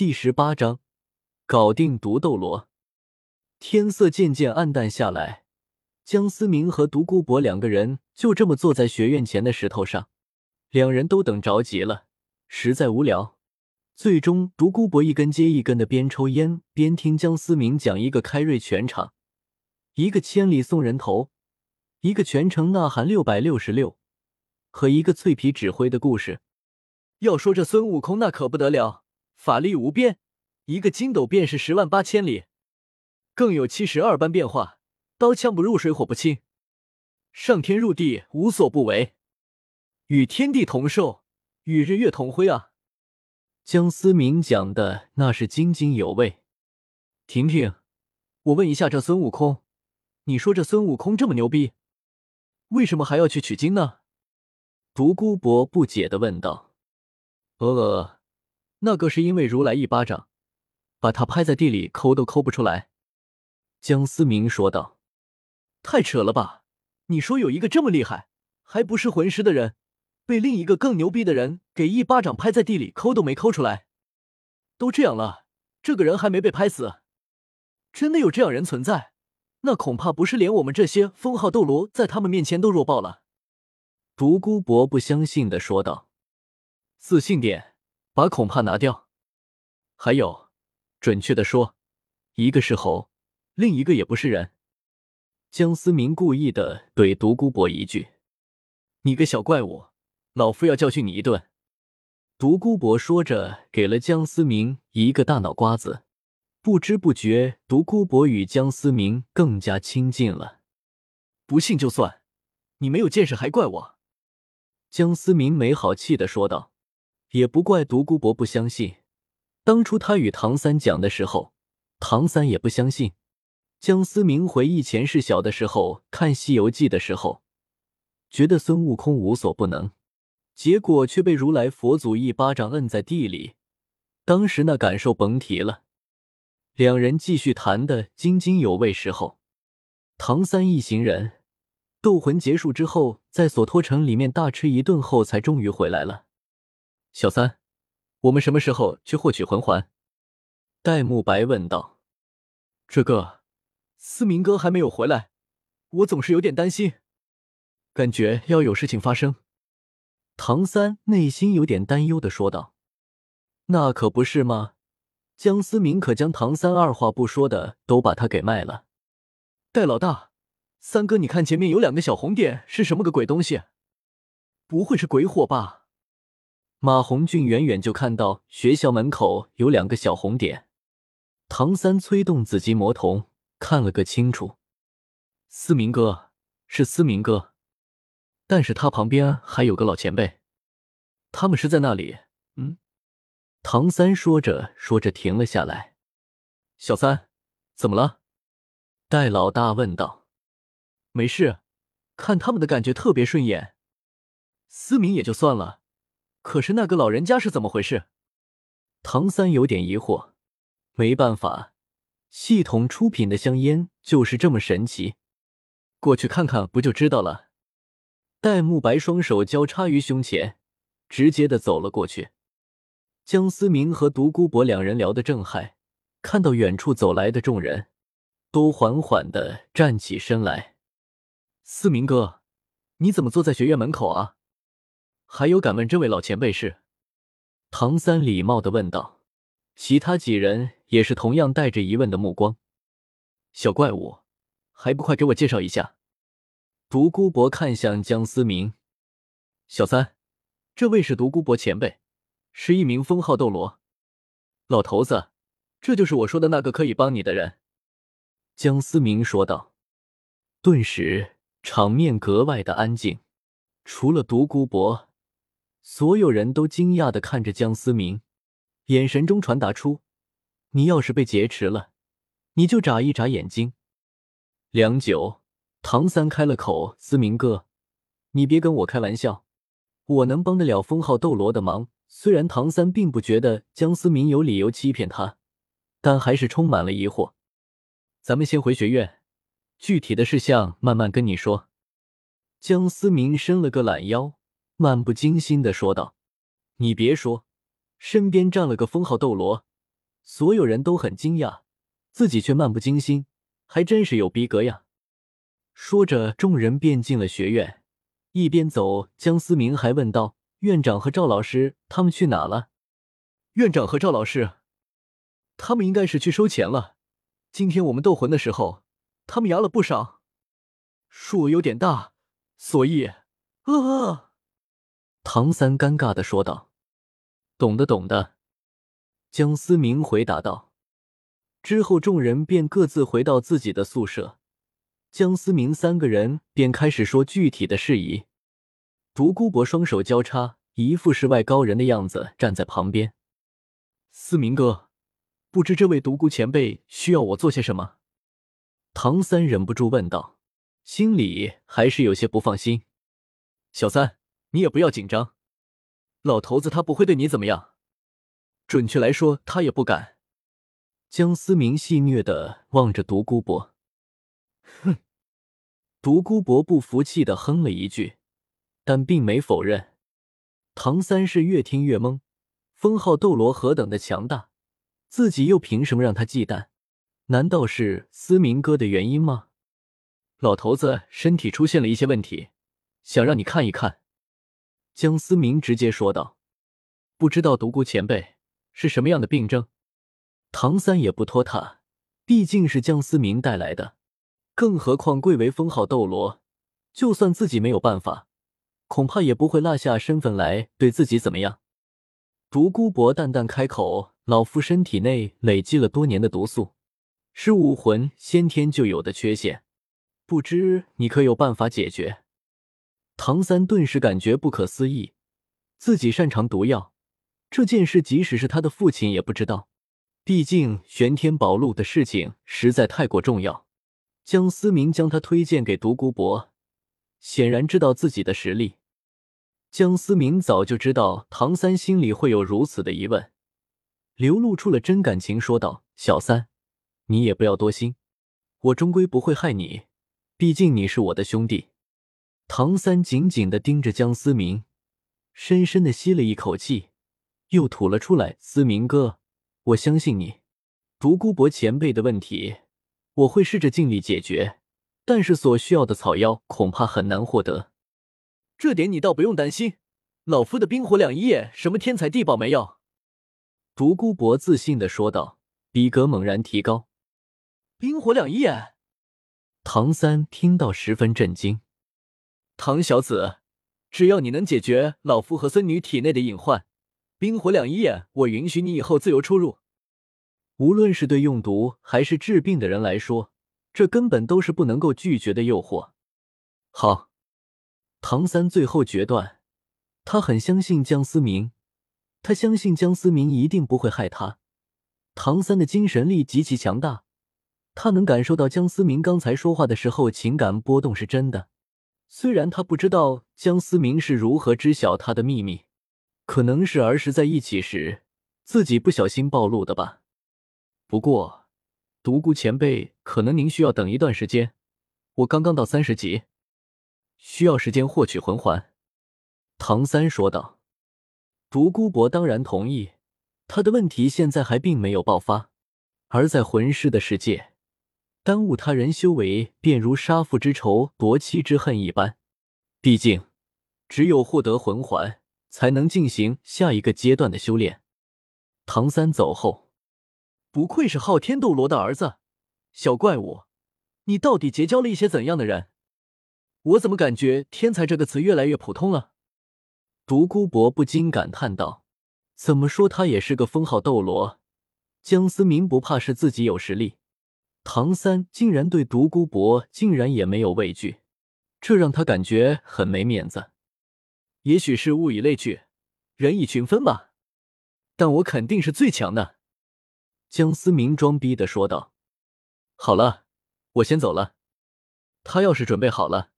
第十八章，搞定毒斗罗。天色渐渐暗淡下来，江思明和独孤博两个人就这么坐在学院前的石头上，两人都等着急了，实在无聊。最终，独孤博一根接一根的边抽烟边听江思明讲一个开瑞全场，一个千里送人头，一个全程呐喊六百六十六，和一个脆皮指挥的故事。要说这孙悟空那可不得了，法力无边，一个筋斗便是十万八千里，更有七十二般变化，刀枪不入，水火不侵，上天入地无所不为，与天地同寿，与日月同辉啊！江思明讲的那是津津有味。婷婷，我问一下这孙悟空，你说这孙悟空这么牛逼，为什么还要去取经呢？独孤博不解的问道。呃，那个是因为如来一巴掌，把他拍在地里抠都抠不出来。江思明说道。太扯了吧！你说有一个这么厉害，还不是魂师的人？被另一个更牛逼的人给一巴掌拍在地里，抠都没抠出来。都这样了，这个人还没被拍死，真的有这样人存在？那恐怕不是连我们这些封号斗罗在他们面前都弱爆了。独孤博不相信的说道：“自信点，把恐怕拿掉。还有，准确的说，一个是猴，另一个也不是人。”江思明故意的怼独孤博一句：“你个小怪物！”老夫要教训你一顿！独孤博说着，给了江思明一个大脑瓜子。不知不觉，独孤博与江思明更加亲近了。不信就算，你没有见识还怪我？江思明没好气的说道。也不怪独孤博不相信，当初他与唐三讲的时候，唐三也不相信。江思明回忆前世小的时候看《西游记》的时候，觉得孙悟空无所不能。结果却被如来佛祖一巴掌摁在地里，当时那感受甭提了。两人继续谈的津津有味时候，唐三一行人斗魂结束之后，在索托城里面大吃一顿后，才终于回来了。小三，我们什么时候去获取魂环？戴沐白问道。这个，思明哥还没有回来，我总是有点担心，感觉要有事情发生。唐三内心有点担忧的说道：“那可不是吗？江思明可将唐三二话不说的都把他给卖了。”戴老大，三哥，你看前面有两个小红点，是什么个鬼东西？不会是鬼火吧？马红俊远远就看到学校门口有两个小红点。唐三催动紫极魔瞳看了个清楚，思明哥是思明哥。但是他旁边还有个老前辈，他们是在那里。嗯，唐三说着说着停了下来。小三，怎么了？戴老大问道。没事，看他们的感觉特别顺眼。思明也就算了，可是那个老人家是怎么回事？唐三有点疑惑。没办法，系统出品的香烟就是这么神奇，过去看看不就知道了。戴沐白双手交叉于胸前，直接的走了过去。江思明和独孤博两人聊得正嗨，看到远处走来的众人，都缓缓的站起身来。思明哥，你怎么坐在学院门口啊？还有，敢问这位老前辈是？唐三礼貌的问道。其他几人也是同样带着疑问的目光。小怪物，还不快给我介绍一下？独孤博看向江思明，小三，这位是独孤博前辈，是一名封号斗罗。老头子，这就是我说的那个可以帮你的人。江思明说道。顿时，场面格外的安静，除了独孤博，所有人都惊讶的看着江思明，眼神中传达出：你要是被劫持了，你就眨一眨眼睛。良久。唐三开了口：“思明哥，你别跟我开玩笑，我能帮得了封号斗罗的忙。”虽然唐三并不觉得江思明有理由欺骗他，但还是充满了疑惑。咱们先回学院，具体的事项慢慢跟你说。”江思明伸了个懒腰，漫不经心的说道：“你别说，身边站了个封号斗罗，所有人都很惊讶，自己却漫不经心，还真是有逼格呀。说着，众人便进了学院。一边走，江思明还问道：“院长和赵老师他们去哪了？”院长和赵老师，他们应该是去收钱了。今天我们斗魂的时候，他们压了不少，数额有点大，所以……呃，唐三尴尬的说道：“懂的，懂的。”江思明回答道。之后，众人便各自回到自己的宿舍。江思明三个人便开始说具体的事宜。独孤博双手交叉，一副世外高人的样子，站在旁边。思明哥，不知这位独孤前辈需要我做些什么？唐三忍不住问道，心里还是有些不放心。小三，你也不要紧张，老头子他不会对你怎么样。准确来说，他也不敢。江思明戏谑的望着独孤博。哼！独孤博不服气的哼了一句，但并没否认。唐三是越听越懵，封号斗罗何等的强大，自己又凭什么让他忌惮？难道是思明哥的原因吗？老头子身体出现了一些问题，想让你看一看。江思明直接说道：“不知道独孤前辈是什么样的病症？”唐三也不拖沓，毕竟是江思明带来的。更何况贵为封号斗罗，就算自己没有办法，恐怕也不会落下身份来对自己怎么样。独孤博淡淡开口：“老夫身体内累积了多年的毒素，是武魂先天就有的缺陷，不知你可有办法解决？”唐三顿时感觉不可思议，自己擅长毒药这件事，即使是他的父亲也不知道，毕竟玄天宝录的事情实在太过重要。江思明将他推荐给独孤博，显然知道自己的实力。江思明早就知道唐三心里会有如此的疑问，流露出了真感情，说道：“小三，你也不要多心，我终归不会害你，毕竟你是我的兄弟。”唐三紧紧的盯着江思明，深深的吸了一口气，又吐了出来：“思明哥，我相信你，独孤博前辈的问题。”我会试着尽力解决，但是所需要的草药恐怕很难获得。这点你倒不用担心，老夫的冰火两仪眼什么天才地宝没有？独孤博自信的说道，逼格猛然提高。冰火两仪眼，唐三听到十分震惊。唐小子，只要你能解决老夫和孙女体内的隐患，冰火两仪眼，我允许你以后自由出入。无论是对用毒还是治病的人来说，这根本都是不能够拒绝的诱惑。好，唐三最后决断，他很相信江思明，他相信江思明一定不会害他。唐三的精神力极其强大，他能感受到江思明刚才说话的时候情感波动是真的。虽然他不知道江思明是如何知晓他的秘密，可能是儿时在一起时自己不小心暴露的吧。不过，独孤前辈，可能您需要等一段时间。我刚刚到三十级，需要时间获取魂环。”唐三说道。独孤博当然同意，他的问题现在还并没有爆发，而在魂师的世界，耽误他人修为便如杀父之仇、夺妻之恨一般。毕竟，只有获得魂环，才能进行下一个阶段的修炼。唐三走后。不愧是昊天斗罗的儿子，小怪物，你到底结交了一些怎样的人？我怎么感觉“天才”这个词越来越普通了？独孤博不禁感叹道：“怎么说他也是个封号斗罗？江思明不怕是自己有实力，唐三竟然对独孤博竟然也没有畏惧，这让他感觉很没面子。也许是物以类聚，人以群分吧，但我肯定是最强的。”江思明装逼的说道：“好了，我先走了。他要是准备好了，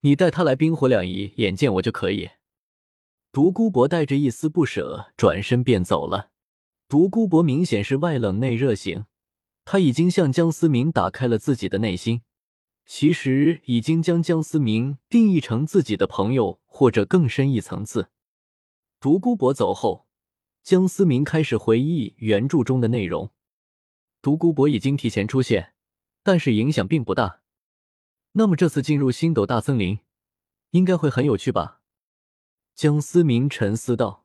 你带他来冰火两仪眼见我就可以。”独孤博带着一丝不舍转身便走了。独孤博明显是外冷内热型，他已经向江思明打开了自己的内心，其实已经将江思明定义成自己的朋友或者更深一层次。独孤博走后。江思明开始回忆原著中的内容。独孤博已经提前出现，但是影响并不大。那么这次进入星斗大森林，应该会很有趣吧？江思明沉思道。